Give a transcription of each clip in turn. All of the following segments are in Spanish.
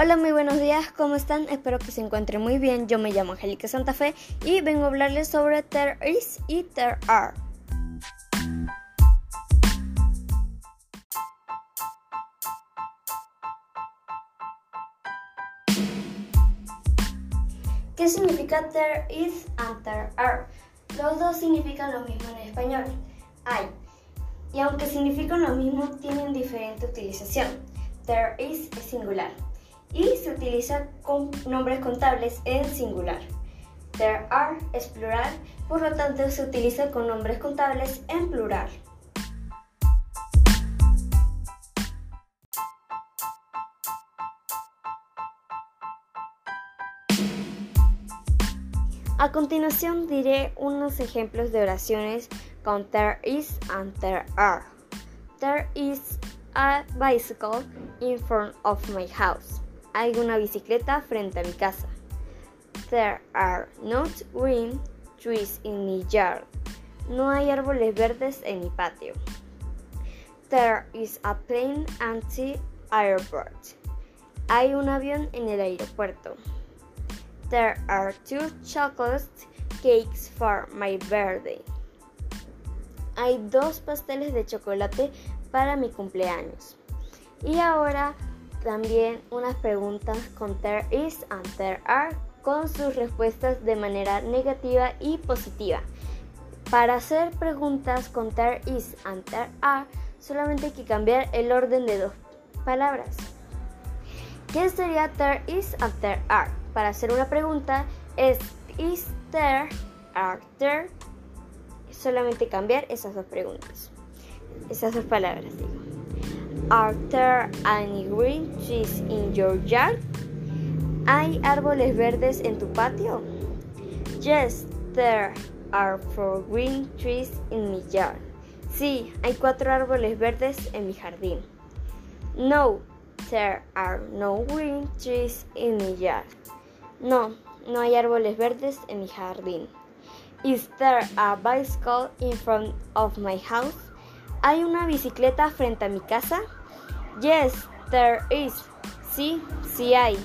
Hola, muy buenos días, ¿cómo están? Espero que se encuentren muy bien. Yo me llamo Angélica Santa Fe y vengo a hablarles sobre there is y there are. ¿Qué significa there is and there are? Los dos significan lo mismo en español. Hay. Y aunque significan lo mismo, tienen diferente utilización. There is es singular y se utiliza con nombres contables en singular. There are es plural, por lo tanto se utiliza con nombres contables en plural. A continuación diré unos ejemplos de oraciones con there is and there are. There is a bicycle in front of my house. Hay una bicicleta frente a mi casa. There are not green trees in my yard. No hay árboles verdes en mi patio. There is a plane at the airport. Hay un avión en el aeropuerto. There are two chocolate cakes for my birthday. Hay dos pasteles de chocolate para mi cumpleaños. Y ahora también unas preguntas con there is and there are con sus respuestas de manera negativa y positiva. Para hacer preguntas con there is and there are, solamente hay que cambiar el orden de dos palabras. ¿Qué sería there is and there are? Para hacer una pregunta es is there, are. Solamente cambiar esas dos preguntas. Esas dos palabras, digo. Are there any green trees in your yard? ¿Hay árboles verdes en tu patio? Yes, there are four green trees in my yard. Sí, hay cuatro árboles verdes en mi jardín. No, there are no green trees in my yard. No, no hay árboles verdes en mi jardín. Is there a bicycle in front of my house? ¿Hay una bicicleta frente a mi casa? Yes, there is. Sí, sí hay.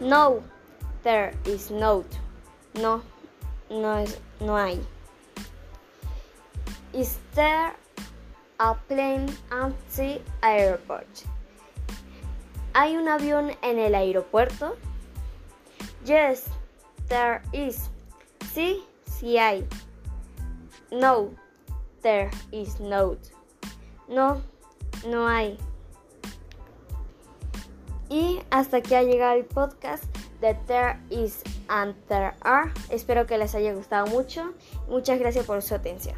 No, there is not. No, no es, no hay. Is there a plane at the airport? ¿Hay un avión en el aeropuerto? Yes, there is. Sí, sí hay. No, there is not. No, no hay. Y hasta aquí ha llegado el podcast de There Is and There Are. Espero que les haya gustado mucho. Muchas gracias por su atención.